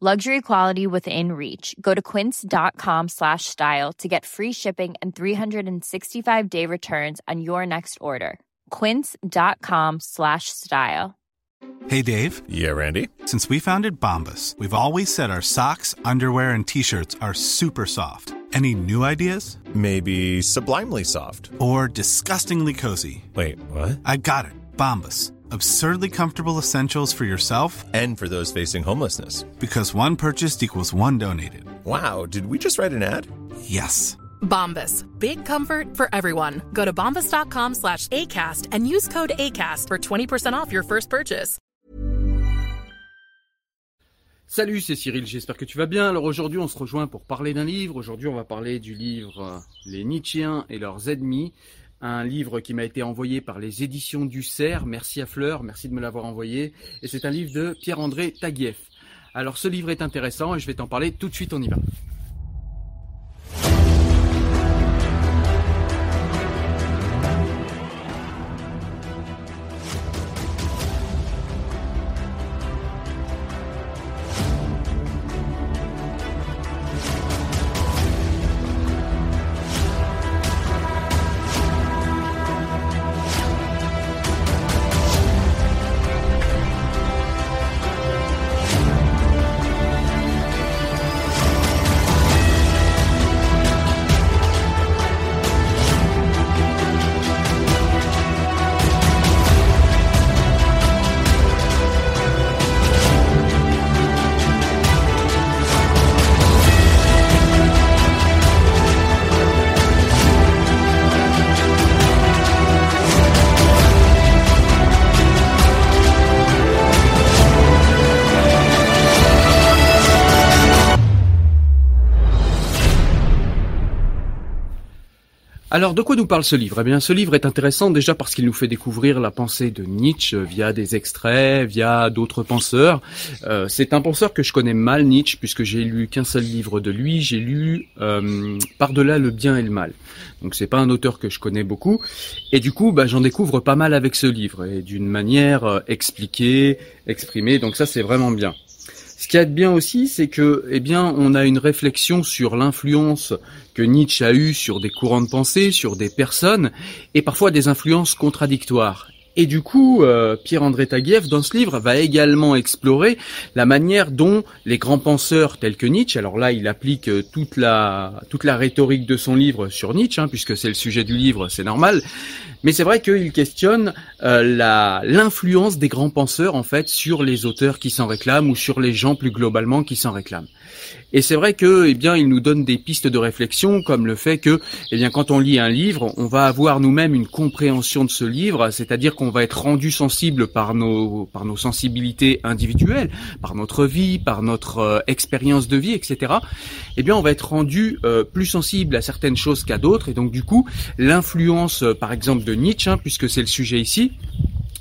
Luxury quality within reach. Go to quince.com slash style to get free shipping and 365 day returns on your next order. Quince.com slash style. Hey Dave. Yeah, Randy. Since we founded Bombas, we've always said our socks, underwear, and t-shirts are super soft. Any new ideas? Maybe sublimely soft. Or disgustingly cozy. Wait, what? I got it. Bombas. Absurdly comfortable essentials for yourself And for those facing homelessness. because one purchased equals one donated. Wow, did we just write an ad? Yes. Bombas. Big comfort for everyone. Go to bombas.com slash ACAST and use code ACAST for 20% off your first purchase. Salut, c'est Cyril, j'espère que tu vas bien. Alors aujourd'hui, on se rejoint pour parler d'un livre. Aujourd'hui, on va parler du livre euh, Les Nietzschéens et leurs ennemis. Un livre qui m'a été envoyé par les éditions du Cerf. Merci à Fleur, merci de me l'avoir envoyé. Et c'est un livre de Pierre-André Taguieff. Alors ce livre est intéressant et je vais t'en parler tout de suite, on y va. Alors, de quoi nous parle ce livre? Eh bien, ce livre est intéressant déjà parce qu'il nous fait découvrir la pensée de Nietzsche via des extraits, via d'autres penseurs. Euh, c'est un penseur que je connais mal, Nietzsche, puisque j'ai lu qu'un seul livre de lui. J'ai lu euh, Par-delà le bien et le mal. Donc, c'est pas un auteur que je connais beaucoup. Et du coup, bah, j'en découvre pas mal avec ce livre et d'une manière euh, expliquée, exprimée. Donc, ça, c'est vraiment bien. Ce a de bien aussi, c'est que, eh bien, on a une réflexion sur l'influence que Nietzsche a eue sur des courants de pensée, sur des personnes, et parfois des influences contradictoires. Et du coup, euh, Pierre-André Taguieff, dans ce livre, va également explorer la manière dont les grands penseurs tels que Nietzsche, alors là, il applique euh, toute la toute la rhétorique de son livre sur Nietzsche, hein, puisque c'est le sujet du livre, c'est normal. Mais c'est vrai qu'il questionne euh, l'influence des grands penseurs en fait sur les auteurs qui s'en réclament ou sur les gens plus globalement qui s'en réclament. Et c'est vrai que, eh bien, il nous donne des pistes de réflexion, comme le fait que, eh bien, quand on lit un livre, on va avoir nous-mêmes une compréhension de ce livre, c'est-à-dire qu'on va être rendu sensible par nos, par nos sensibilités individuelles, par notre vie, par notre euh, expérience de vie, etc. Eh bien, on va être rendu euh, plus sensible à certaines choses qu'à d'autres, et donc du coup, l'influence, euh, par exemple, Nietzsche, hein, puisque c'est le sujet ici,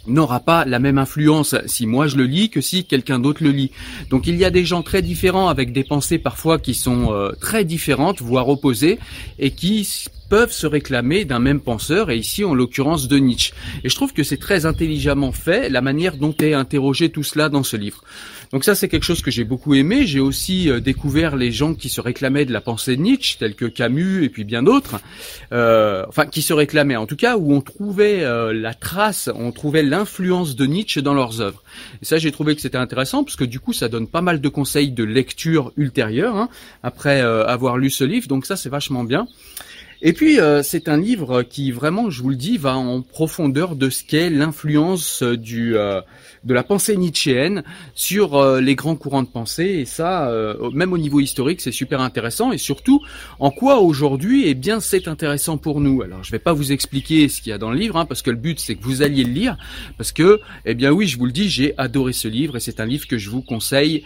n'aura pas la même influence si moi je le lis que si quelqu'un d'autre le lit. Donc il y a des gens très différents avec des pensées parfois qui sont euh, très différentes, voire opposées, et qui peuvent se réclamer d'un même penseur, et ici en l'occurrence de Nietzsche. Et je trouve que c'est très intelligemment fait, la manière dont est interrogé tout cela dans ce livre. Donc ça c'est quelque chose que j'ai beaucoup aimé. J'ai aussi euh, découvert les gens qui se réclamaient de la pensée de Nietzsche, tels que Camus et puis bien d'autres, euh, enfin qui se réclamaient en tout cas, où on trouvait euh, la trace, on trouvait l'influence de Nietzsche dans leurs œuvres. Et ça j'ai trouvé que c'était intéressant parce que du coup ça donne pas mal de conseils de lecture ultérieure hein, après euh, avoir lu ce livre. Donc ça c'est vachement bien. Et puis euh, c'est un livre qui vraiment, je vous le dis, va en profondeur de ce qu'est l'influence du euh, de la pensée nietzschéenne sur euh, les grands courants de pensée. Et ça, même au niveau historique, c'est super intéressant. Et surtout, en quoi aujourd'hui, eh bien, c'est intéressant pour nous? Alors, je vais pas vous expliquer ce qu'il y a dans le livre, hein, parce que le but c'est que vous alliez le lire, parce que, eh bien, oui, je vous le dis, j'ai adoré ce livre et c'est un livre que je vous conseille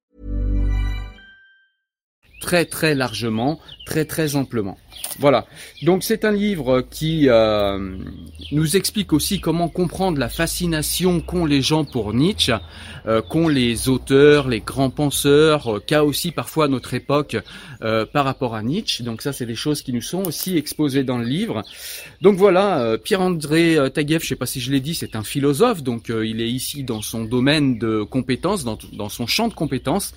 Très très largement, très très amplement. Voilà. Donc c'est un livre qui euh, nous explique aussi comment comprendre la fascination qu'ont les gens pour Nietzsche, euh, qu'ont les auteurs, les grands penseurs, euh, qu'a aussi parfois notre époque euh, par rapport à Nietzsche. Donc ça c'est des choses qui nous sont aussi exposées dans le livre. Donc voilà, euh, Pierre-André Taguieff, je sais pas si je l'ai dit, c'est un philosophe, donc il est ici dans son domaine de compétences, dans, dans son champ de compétences.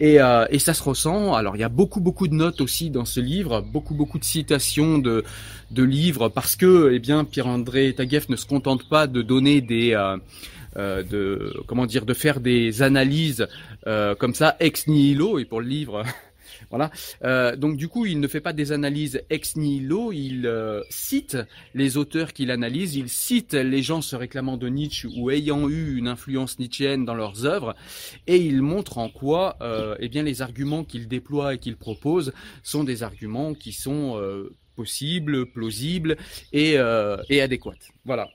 Et, euh, et, ça se ressent. Alors il y a beaucoup beaucoup de notes aussi dans ce livre, beaucoup beaucoup de citations de, de livres parce que eh bien Pierre-André Taguieff ne se contente pas de donner des euh, euh, de comment dire de faire des analyses euh, comme ça ex nihilo et pour le livre Euh, donc du coup, il ne fait pas des analyses ex nihilo, il euh, cite les auteurs qu'il analyse, il cite les gens se réclamant de Nietzsche ou ayant eu une influence nietzschéenne dans leurs œuvres, et il montre en quoi, euh, eh bien, les arguments qu'il déploie et qu'il propose sont des arguments qui sont euh, possibles, plausibles et, et adéquats. Voilà.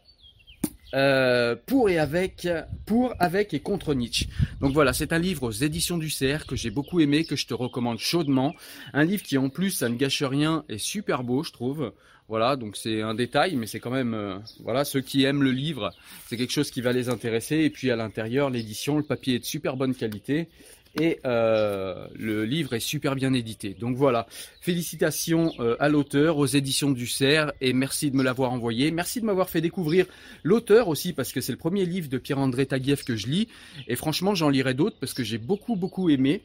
Euh, pour et avec, pour, avec et contre Nietzsche. Donc voilà, c'est un livre aux éditions du CR que j'ai beaucoup aimé, que je te recommande chaudement. Un livre qui en plus, ça ne gâche rien, est super beau, je trouve. Voilà, donc c'est un détail, mais c'est quand même, euh, voilà, ceux qui aiment le livre, c'est quelque chose qui va les intéresser. Et puis à l'intérieur, l'édition, le papier est de super bonne qualité et euh, le livre est super bien édité. Donc voilà, félicitations euh, à l'auteur, aux éditions du Cerf, et merci de me l'avoir envoyé. Merci de m'avoir fait découvrir l'auteur aussi, parce que c'est le premier livre de Pierre-André Taguieff que je lis, et franchement j'en lirai d'autres parce que j'ai beaucoup beaucoup aimé.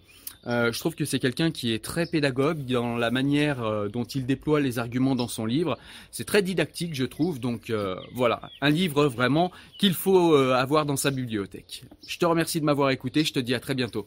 Euh, je trouve que c'est quelqu'un qui est très pédagogue dans la manière dont il déploie les arguments dans son livre. C'est très didactique, je trouve. Donc voilà, un livre vraiment qu'il faut avoir dans sa bibliothèque. Je te remercie de m'avoir écouté. Je te dis à très bientôt.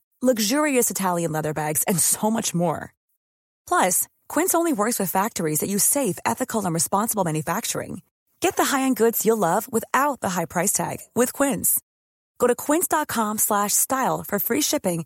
luxurious Italian leather bags, and so much more. Plus, Quince only works with factories that use safe, ethical, and responsible manufacturing. Get the high-end goods you'll love without the high price tag with Quince. Go to quince.com slash style for free shipping